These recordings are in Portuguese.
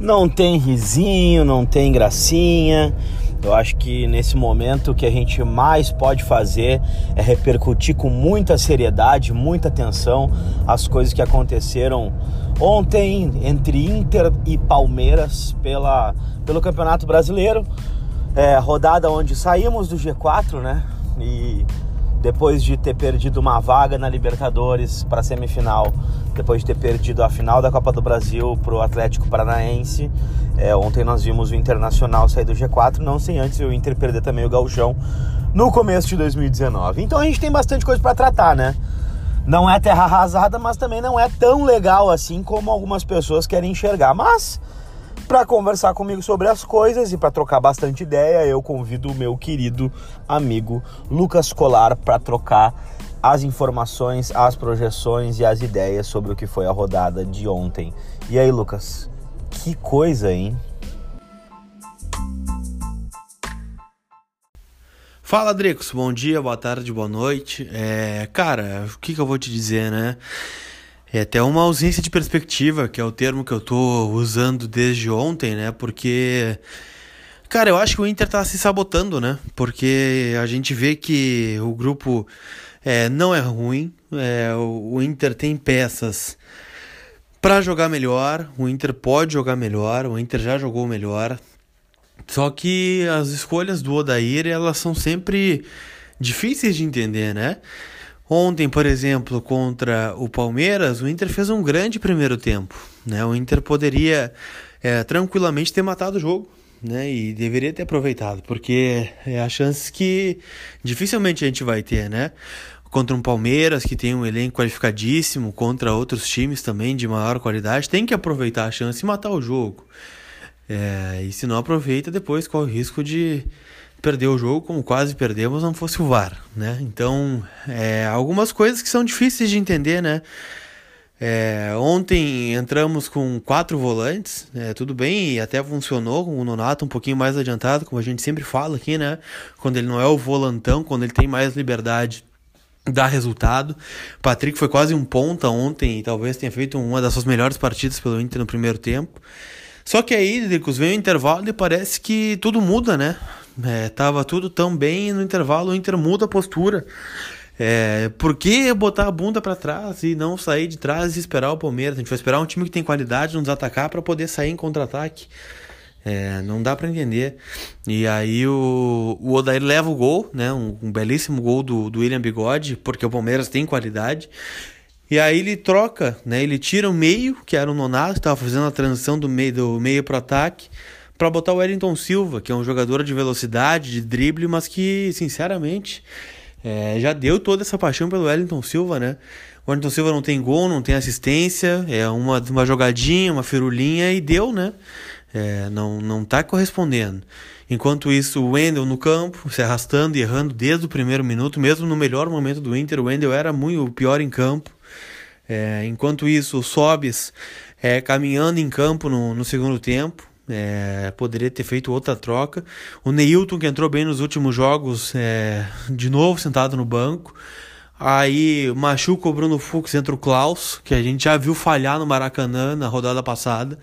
Não tem risinho, não tem gracinha. Eu acho que nesse momento o que a gente mais pode fazer é repercutir com muita seriedade, muita atenção as coisas que aconteceram ontem entre Inter e Palmeiras pela, pelo Campeonato Brasileiro. É, rodada onde saímos do G4, né? E depois de ter perdido uma vaga na Libertadores para a semifinal, depois de ter perdido a final da Copa do Brasil para o Atlético Paranaense. É, ontem nós vimos o Internacional sair do G4, não sem antes o Inter perder também o Gauchão no começo de 2019. Então a gente tem bastante coisa para tratar, né? Não é terra arrasada, mas também não é tão legal assim como algumas pessoas querem enxergar. Mas para conversar comigo sobre as coisas e para trocar bastante ideia, eu convido o meu querido amigo Lucas Colar para trocar as informações, as projeções e as ideias sobre o que foi a rodada de ontem. E aí, Lucas? Que coisa, hein? Fala, Dricos. Bom dia, boa tarde, boa noite. É, cara, o que, que eu vou te dizer, né? É até uma ausência de perspectiva, que é o termo que eu tô usando desde ontem, né? Porque. Cara, eu acho que o Inter tá se sabotando, né? Porque a gente vê que o grupo é, não é ruim, é, o Inter tem peças para jogar melhor, o Inter pode jogar melhor, o Inter já jogou melhor. Só que as escolhas do Odair, elas são sempre difíceis de entender, né? Ontem, por exemplo, contra o Palmeiras, o Inter fez um grande primeiro tempo. Né? O Inter poderia é, tranquilamente ter matado o jogo. Né? E deveria ter aproveitado, porque é a chance que dificilmente a gente vai ter, né? Contra um Palmeiras que tem um elenco qualificadíssimo, contra outros times também de maior qualidade, tem que aproveitar a chance e matar o jogo. É, e se não aproveita, depois corre o risco de, perder o jogo como quase perdemos não fosse o VAR, né? Então, é, algumas coisas que são difíceis de entender, né? É, ontem entramos com quatro volantes, é, tudo bem, e até funcionou com o Nonato um pouquinho mais adiantado, como a gente sempre fala aqui, né? Quando ele não é o volantão, quando ele tem mais liberdade, dá resultado. Patrick foi quase um ponta ontem e talvez tenha feito uma das suas melhores partidas pelo Inter no primeiro tempo. Só que aí, Dricos, vem o intervalo e parece que tudo muda, né? É, tava tudo tão bem no intervalo o Inter muda a postura. É, por que botar a bunda para trás e não sair de trás e esperar o Palmeiras? A gente vai esperar um time que tem qualidade nos atacar para poder sair em contra-ataque. É, não dá para entender. E aí o, o Odair leva o gol, né? Um, um, belíssimo gol do, do William Bigode, porque o Palmeiras tem qualidade. E aí ele troca, né? Ele tira o meio, que era o Nonato, que estava fazendo a transição do meio do meio pro ataque para botar o Wellington Silva, que é um jogador de velocidade, de drible, mas que, sinceramente, é, já deu toda essa paixão pelo Wellington Silva, né? O Wellington Silva não tem gol, não tem assistência, é uma, uma jogadinha, uma firulinha e deu, né? É, não, não tá correspondendo. Enquanto isso, o Wendel no campo, se arrastando e errando desde o primeiro minuto, mesmo no melhor momento do Inter, o Wendel era muito pior em campo. É, enquanto isso, o Sobis é, caminhando em campo no, no segundo tempo. É, poderia ter feito outra troca. O Neilton, que entrou bem nos últimos jogos, é, de novo sentado no banco. Aí machuca o Bruno Fux, entra o Klaus, que a gente já viu falhar no Maracanã na rodada passada.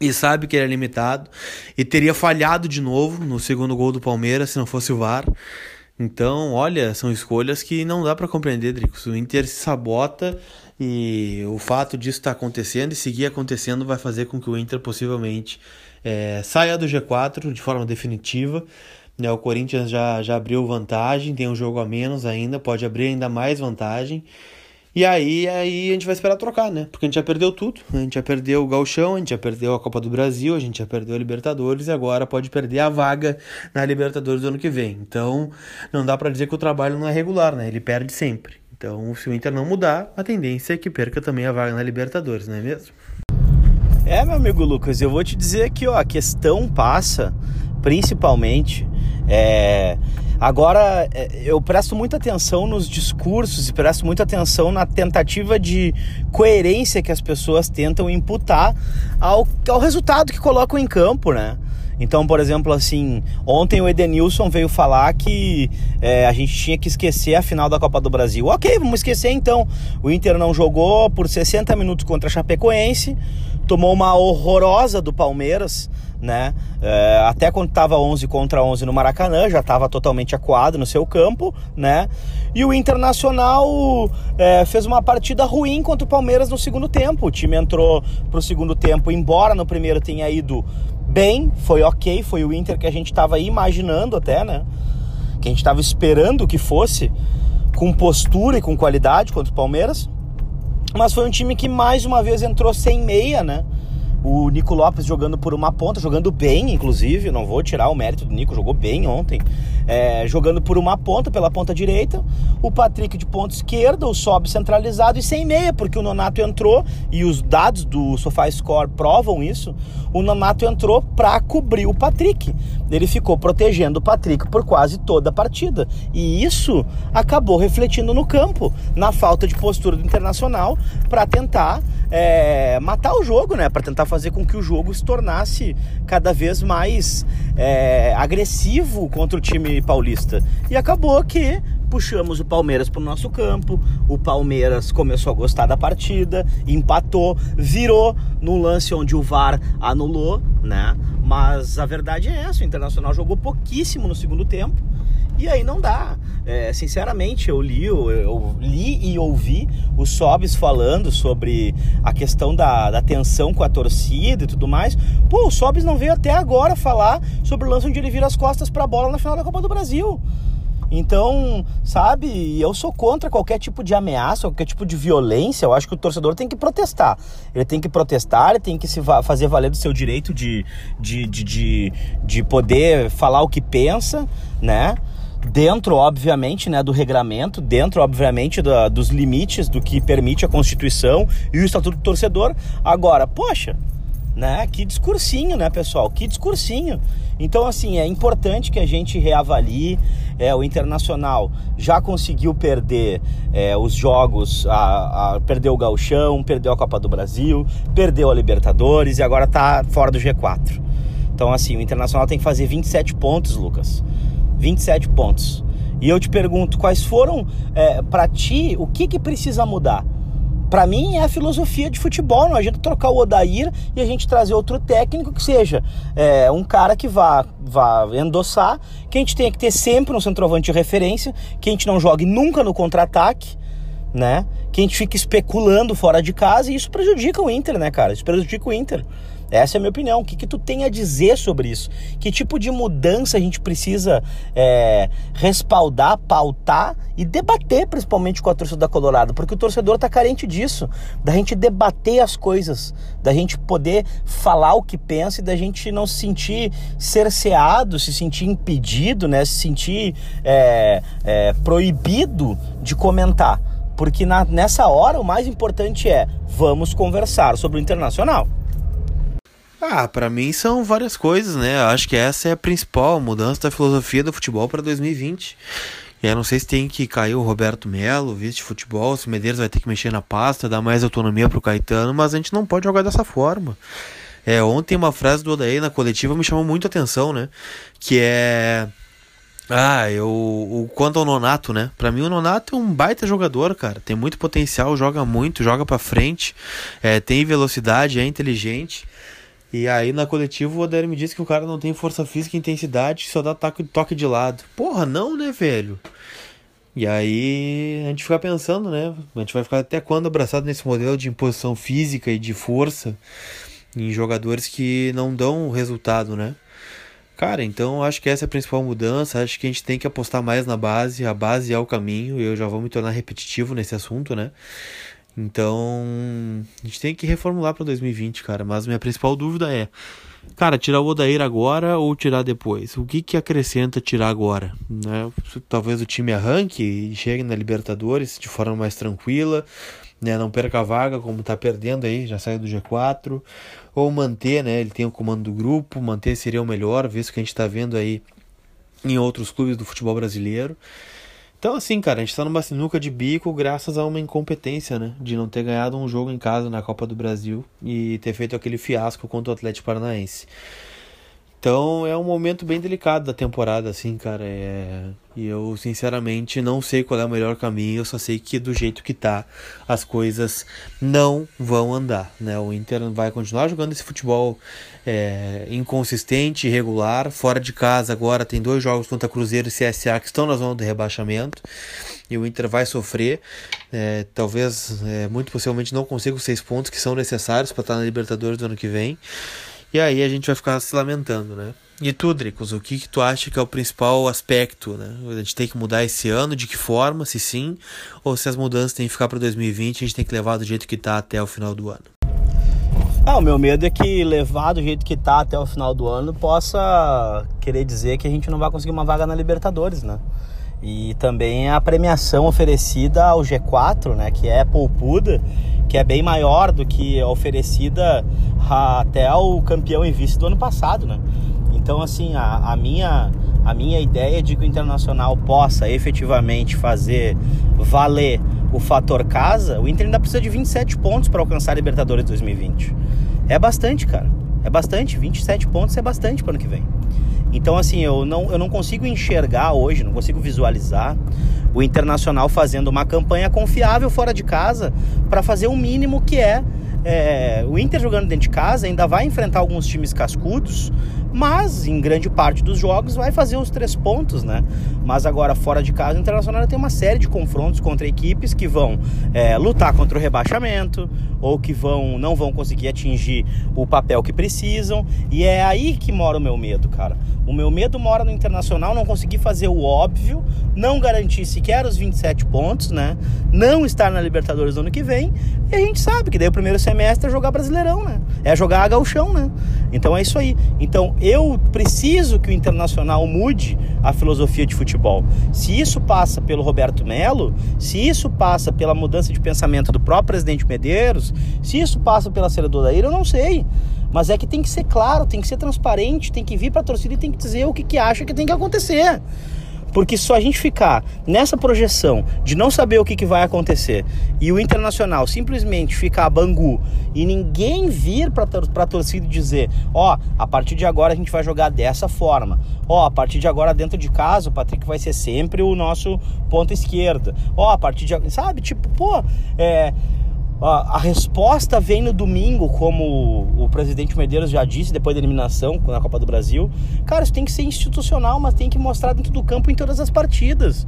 E sabe que ele é limitado. E teria falhado de novo no segundo gol do Palmeiras se não fosse o VAR. Então, olha, são escolhas que não dá para compreender, Dricos. O Inter se sabota e o fato disso estar tá acontecendo e seguir acontecendo vai fazer com que o Inter possivelmente é, saia do G4 de forma definitiva. Né? O Corinthians já, já abriu vantagem, tem um jogo a menos ainda, pode abrir ainda mais vantagem. E aí, aí a gente vai esperar trocar, né? Porque a gente já perdeu tudo. A gente já perdeu o Galchão, a gente já perdeu a Copa do Brasil, a gente já perdeu a Libertadores e agora pode perder a vaga na Libertadores do ano que vem. Então, não dá para dizer que o trabalho não é regular, né? Ele perde sempre. Então, se o Inter não mudar, a tendência é que perca também a vaga na Libertadores, não é mesmo? É, meu amigo Lucas, eu vou te dizer que ó, a questão passa principalmente é, agora é, eu presto muita atenção nos discursos e presto muita atenção na tentativa de coerência que as pessoas tentam imputar ao, ao resultado que colocam em campo, né? Então, por exemplo, assim, ontem o Edenilson veio falar que é, a gente tinha que esquecer a final da Copa do Brasil. Ok, vamos esquecer então. O Inter não jogou por 60 minutos contra a Chapecoense, tomou uma horrorosa do Palmeiras, né? É, até quando estava 11 contra 11 no Maracanã, já estava totalmente acuado no seu campo, né? E o Internacional é, fez uma partida ruim contra o Palmeiras no segundo tempo. O time entrou para o segundo tempo, embora no primeiro tenha ido bem, foi ok, foi o Inter que a gente estava imaginando até, né? Que a gente estava esperando que fosse, com postura e com qualidade contra o Palmeiras. Mas foi um time que mais uma vez entrou sem meia, né? O Nico Lopes jogando por uma ponta, jogando bem, inclusive. Não vou tirar o mérito do Nico, jogou bem ontem. É, jogando por uma ponta, pela ponta direita. O Patrick de ponta esquerda, o Sobe centralizado e sem meia, porque o Nonato entrou e os dados do SofaScore provam isso. O Nonato entrou para cobrir o Patrick. Ele ficou protegendo o Patrick por quase toda a partida. E isso acabou refletindo no campo, na falta de postura do Internacional para tentar é, matar o jogo, né? Para tentar fazer com que o jogo se tornasse cada vez mais é, agressivo contra o time paulista. E acabou que puxamos o Palmeiras para o nosso campo, o Palmeiras começou a gostar da partida, empatou, virou no lance onde o VAR anulou, né? Mas a verdade é essa, o Internacional jogou pouquíssimo no segundo tempo e aí não dá. É, sinceramente, eu li, eu, li e ouvi o Sobis falando sobre a questão da, da tensão com a torcida e tudo mais. Pô, o Sobis não veio até agora falar sobre o lance onde ele vira as costas para a bola na final da Copa do Brasil. Então, sabe, eu sou contra qualquer tipo de ameaça, qualquer tipo de violência. Eu acho que o torcedor tem que protestar. Ele tem que protestar, ele tem que se fazer valer do seu direito de, de, de, de, de poder falar o que pensa, né? Dentro, obviamente, né, do regramento, dentro, obviamente, do, dos limites do que permite a Constituição e o Estatuto do Torcedor. Agora, poxa, né, que discursinho, né, pessoal? Que discursinho. Então, assim, é importante que a gente reavalie. É, o Internacional já conseguiu perder é, os jogos, a, a, perdeu o Galchão, perdeu a Copa do Brasil, perdeu a Libertadores e agora está fora do G4. Então, assim, o Internacional tem que fazer 27 pontos, Lucas. 27 pontos. E eu te pergunto, quais foram, é, para ti, o que, que precisa mudar? Para mim é a filosofia de futebol, não adianta trocar o Odair e a gente trazer outro técnico que seja é, um cara que vá, vá endossar, que a gente tenha que ter sempre um centroavante de referência, que a gente não jogue nunca no contra-ataque, né? Que a gente fique especulando fora de casa e isso prejudica o Inter, né, cara? Isso prejudica o Inter. Essa é a minha opinião. O que, que tu tem a dizer sobre isso? Que tipo de mudança a gente precisa é, respaldar, pautar e debater, principalmente com a torcida colorada? Porque o torcedor está carente disso, da gente debater as coisas, da gente poder falar o que pensa e da gente não se sentir cerceado, se sentir impedido, né? se sentir é, é, proibido de comentar. Porque na, nessa hora o mais importante é vamos conversar sobre o internacional. Ah, para mim são várias coisas, né? Acho que essa é a principal mudança da filosofia do futebol para 2020. E eu não sei se tem que cair o Roberto Melo, vice futebol, se o Medeiros vai ter que mexer na pasta, dar mais autonomia pro Caetano, mas a gente não pode jogar dessa forma. É, ontem uma frase do Odaí na coletiva me chamou muito a atenção, né? Que é ah, eu, o quanto ao Nonato, né? Para mim o Nonato é um baita jogador, cara. Tem muito potencial, joga muito, joga para frente, é, tem velocidade, é inteligente. E aí na coletiva o Odair me disse que o cara não tem força física e intensidade, só dá toque, de lado. Porra, não, né, velho? E aí a gente fica pensando, né? A gente vai ficar até quando abraçado nesse modelo de imposição física e de força em jogadores que não dão resultado, né? Cara, então acho que essa é a principal mudança. Acho que a gente tem que apostar mais na base. A base é o caminho. Eu já vou me tornar repetitivo nesse assunto, né? Então, a gente tem que reformular para 2020, cara. Mas minha principal dúvida é, cara, tirar o Odair agora ou tirar depois? O que que acrescenta tirar agora? Né? Talvez o time arranque e chegue na Libertadores de forma mais tranquila, né? Não perca a vaga como tá perdendo aí, já saiu do G4. Ou manter, né? Ele tem o comando do grupo, manter seria o melhor, visto que a gente tá vendo aí em outros clubes do futebol brasileiro. Então, assim, cara, a gente tá numa sinuca de bico graças a uma incompetência, né? De não ter ganhado um jogo em casa na Copa do Brasil e ter feito aquele fiasco contra o Atlético Paranaense. Então é um momento bem delicado da temporada, assim, cara. É... E eu, sinceramente, não sei qual é o melhor caminho. Eu só sei que do jeito que tá, as coisas não vão andar, né? O Inter vai continuar jogando esse futebol é, inconsistente, irregular. Fora de casa, agora tem dois jogos contra Cruzeiro e CSA que estão na zona do rebaixamento. E o Inter vai sofrer. É, talvez, é, muito possivelmente, não consiga os seis pontos que são necessários para estar na Libertadores do ano que vem. E aí a gente vai ficar se lamentando, né? E tu, Dricos, o que, que tu acha que é o principal aspecto, né? A gente tem que mudar esse ano, de que forma, se sim, ou se as mudanças têm que ficar para 2020, a gente tem que levar do jeito que tá até o final do ano? Ah, o meu medo é que levar do jeito que tá até o final do ano possa querer dizer que a gente não vai conseguir uma vaga na Libertadores, né? E também a premiação oferecida ao G4, né, que é poupuda, que é bem maior do que a oferecida até ao campeão e vice do ano passado, né? Então, assim, a, a, minha, a minha ideia de que o Internacional possa efetivamente fazer valer o fator casa, o Inter ainda precisa de 27 pontos para alcançar a Libertadores 2020. É bastante, cara. É bastante. 27 pontos é bastante para ano que vem. Então, assim, eu não, eu não consigo enxergar hoje, não consigo visualizar o Internacional fazendo uma campanha confiável fora de casa para fazer o mínimo que é, é. O Inter jogando dentro de casa ainda vai enfrentar alguns times cascudos, mas em grande parte dos jogos vai fazer os três pontos, né? Mas agora fora de casa, o Internacional tem uma série de confrontos contra equipes que vão é, lutar contra o rebaixamento ou que vão não vão conseguir atingir o papel que precisam e é aí que mora o meu medo, cara. O meu medo mora no Internacional não conseguir fazer o óbvio, não garantir sequer os 27 pontos, né? Não estar na Libertadores no ano que vem e a gente sabe que daí o primeiro semestre é jogar Brasileirão, né? É jogar gauchão, né? Então é isso aí. Então eu preciso que o Internacional mude a filosofia de futebol. Se isso passa pelo Roberto Melo, se isso passa pela mudança de pensamento do próprio presidente Medeiros, se isso passa pela Senadora Daíra, eu não sei. Mas é que tem que ser claro, tem que ser transparente, tem que vir para a torcida e tem que dizer o que, que acha que tem que acontecer. Porque só a gente ficar nessa projeção de não saber o que, que vai acontecer e o Internacional simplesmente ficar bangu e ninguém vir para a torcida e dizer: ó, oh, a partir de agora a gente vai jogar dessa forma. Ó, oh, a partir de agora dentro de casa o Patrick vai ser sempre o nosso ponta esquerda. Ó, oh, a partir de. Sabe? Tipo, pô, é a resposta vem no domingo, como o presidente Medeiros já disse depois da eliminação na Copa do Brasil. Cara, isso tem que ser institucional, mas tem que mostrar dentro do campo em todas as partidas.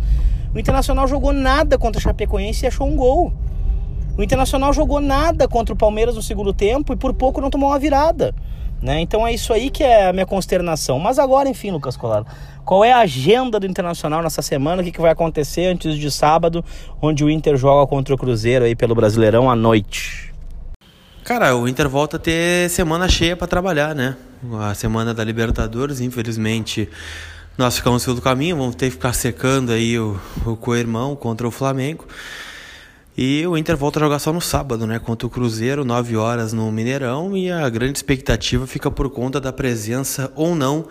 O Internacional jogou nada contra o Chapecoense e achou um gol. O Internacional jogou nada contra o Palmeiras no segundo tempo e por pouco não tomou uma virada. Né? Então é isso aí que é a minha consternação. Mas agora, enfim, Lucas Colar, qual é a agenda do Internacional nessa semana? O que, que vai acontecer antes de sábado, onde o Inter joga contra o Cruzeiro aí pelo Brasileirão à noite? Cara, o Inter volta a ter semana cheia para trabalhar, né? A semana da Libertadores, infelizmente, nós ficamos pelo caminho, vamos ter que ficar secando aí o, o co-irmão contra o Flamengo. E o Inter volta a jogar só no sábado, né? Contra o Cruzeiro, 9 horas no Mineirão. E a grande expectativa fica por conta da presença ou não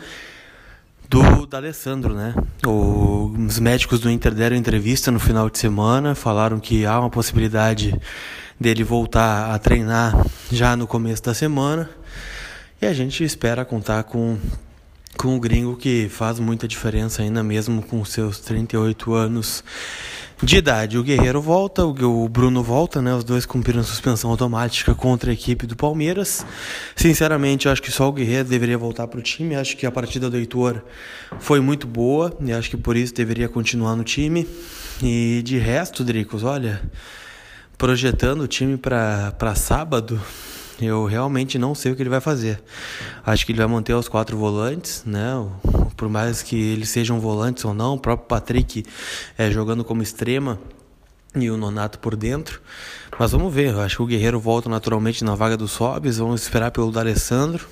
do D'Alessandro, né? Os médicos do Inter deram entrevista no final de semana, falaram que há uma possibilidade dele voltar a treinar já no começo da semana. E a gente espera contar com, com o gringo que faz muita diferença ainda mesmo com seus 38 anos de idade. O Guerreiro volta, o Bruno volta, né? Os dois cumpriram suspensão automática contra a equipe do Palmeiras. Sinceramente, eu acho que só o Guerreiro deveria voltar para o time. Acho que a partida do Heitor foi muito boa e acho que por isso deveria continuar no time. E de resto, Dricos, olha, projetando o time para sábado, eu realmente não sei o que ele vai fazer. Acho que ele vai manter os quatro volantes, né? Por mais que eles sejam volantes ou não, o próprio Patrick é, jogando como extrema e o Nonato por dentro. Mas vamos ver, eu acho que o Guerreiro volta naturalmente na vaga dos Sobs, vamos esperar pelo D'Alessandro.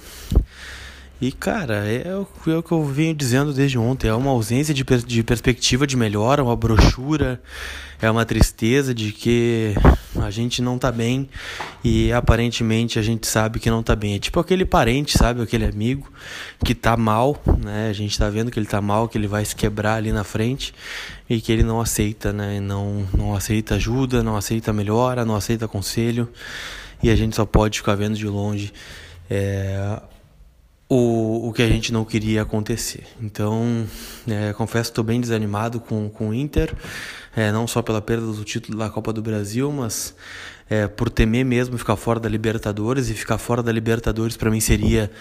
E cara, é o, é o que eu venho dizendo desde ontem, é uma ausência de, de perspectiva de melhora, uma brochura, é uma tristeza de que a gente não tá bem e aparentemente a gente sabe que não tá bem. É tipo aquele parente, sabe, aquele amigo que tá mal, né? A gente tá vendo que ele tá mal, que ele vai se quebrar ali na frente e que ele não aceita, né? Não, não aceita ajuda, não aceita melhora, não aceita conselho e a gente só pode ficar vendo de longe. É, o, o que a gente não queria acontecer. Então, é, confesso que estou bem desanimado com, com o Inter, é, não só pela perda do título da Copa do Brasil, mas é, por temer mesmo ficar fora da Libertadores. E ficar fora da Libertadores para mim seria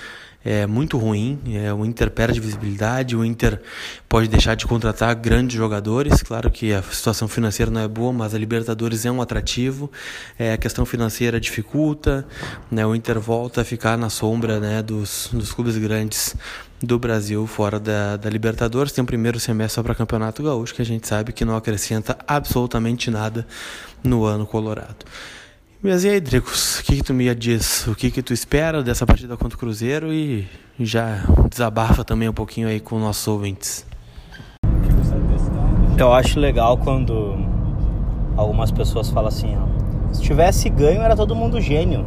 é muito ruim. É, o Inter perde visibilidade, o Inter pode deixar de contratar grandes jogadores. Claro que a situação financeira não é boa, mas a Libertadores é um atrativo. É, a questão financeira dificulta. Né, o Inter volta a ficar na sombra né, dos, dos clubes grandes do Brasil fora da, da Libertadores. Tem o primeiro semestre para Campeonato Gaúcho, que a gente sabe que não acrescenta absolutamente nada no ano colorado. Mas e aí, Dricos, o que, que tu me diz? O que, que tu espera dessa partida contra o Cruzeiro e já desabafa também um pouquinho aí com nossos ouvintes? Eu acho legal quando algumas pessoas falam assim, ó, se tivesse ganho era todo mundo gênio.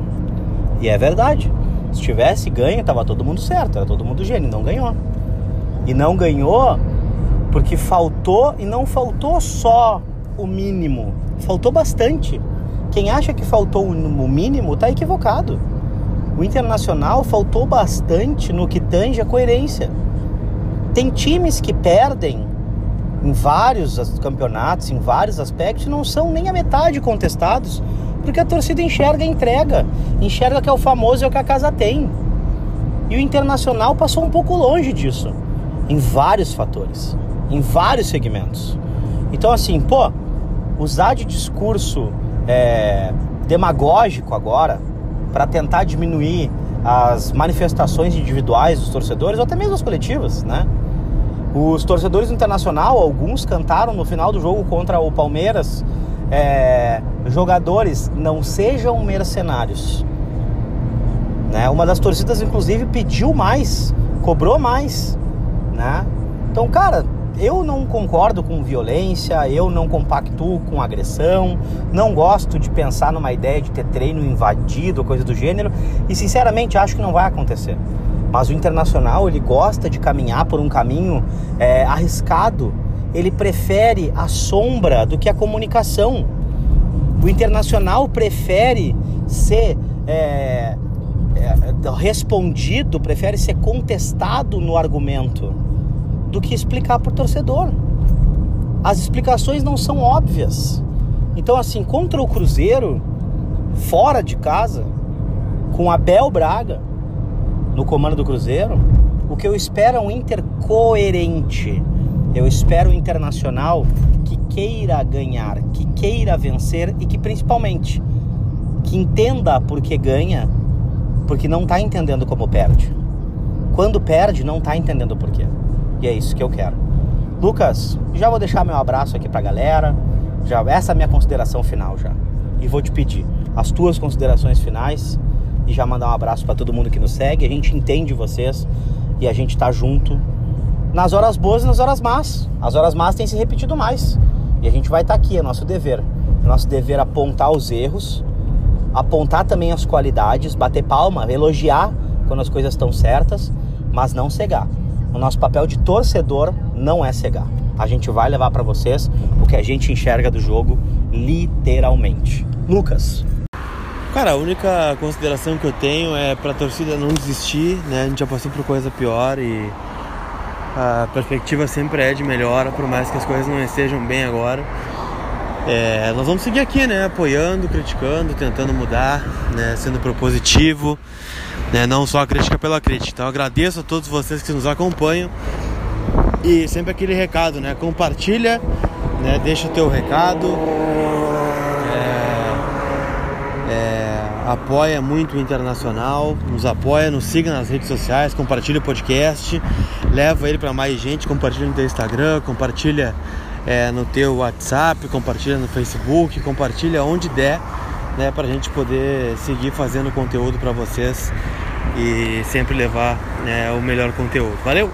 E é verdade. Se tivesse ganho, tava todo mundo certo, era todo mundo gênio, não ganhou. E não ganhou porque faltou e não faltou só o mínimo, faltou bastante. Quem acha que faltou o mínimo está equivocado. O Internacional faltou bastante no que tange a coerência. Tem times que perdem em vários campeonatos, em vários aspectos, não são nem a metade contestados, porque a torcida enxerga a entrega, enxerga que é o famoso é o que a casa tem. E o Internacional passou um pouco longe disso, em vários fatores, em vários segmentos. Então, assim, pô, usar de discurso é, demagógico agora para tentar diminuir as manifestações individuais dos torcedores ou até mesmo as coletivas, né? Os torcedores do Internacional, alguns cantaram no final do jogo contra o Palmeiras, é, jogadores não sejam mercenários. Né? Uma das torcidas, inclusive, pediu mais, cobrou mais, né? Então, cara, eu não concordo com violência, eu não compactuo com agressão, não gosto de pensar numa ideia de ter treino invadido, coisa do gênero, e sinceramente acho que não vai acontecer. Mas o internacional ele gosta de caminhar por um caminho é, arriscado. Ele prefere a sombra do que a comunicação. O internacional prefere ser é, é, respondido, prefere ser contestado no argumento do que explicar para o torcedor. As explicações não são óbvias. Então, assim, contra o Cruzeiro, fora de casa, com Abel Braga no comando do Cruzeiro, o que eu espero é um Inter coerente. Eu espero um Internacional que queira ganhar, que queira vencer e que principalmente que entenda por que ganha, porque não está entendendo como perde. Quando perde, não está entendendo por quê. E é isso que eu quero. Lucas, já vou deixar meu abraço aqui pra galera. Já essa é a minha consideração final já. E vou te pedir as tuas considerações finais e já mandar um abraço para todo mundo que nos segue. A gente entende vocês e a gente tá junto nas horas boas e nas horas más. As horas más têm se repetido mais. E a gente vai estar tá aqui, é nosso dever. É nosso dever apontar os erros, apontar também as qualidades, bater palma, elogiar quando as coisas estão certas, mas não cegar. O nosso papel de torcedor não é cegar. A gente vai levar para vocês o que a gente enxerga do jogo, literalmente. Lucas. Cara, a única consideração que eu tenho é para a torcida não desistir, né? A gente já passou por coisa pior e a perspectiva sempre é de melhora, por mais que as coisas não estejam bem agora. É, nós vamos seguir aqui, né? Apoiando, criticando, tentando mudar, né? Sendo propositivo né? Não só a crítica pela crítica. Então agradeço a todos vocês que nos acompanham e sempre aquele recado, né? Compartilha, né? Deixa o teu recado. É, é, apoia muito o Internacional, nos apoia, nos siga nas redes sociais, compartilha o podcast, leva ele para mais gente, compartilha no teu Instagram, compartilha é, no teu WhatsApp, compartilha no Facebook, compartilha onde der né, para a gente poder seguir fazendo conteúdo para vocês e sempre levar né, o melhor conteúdo. Valeu!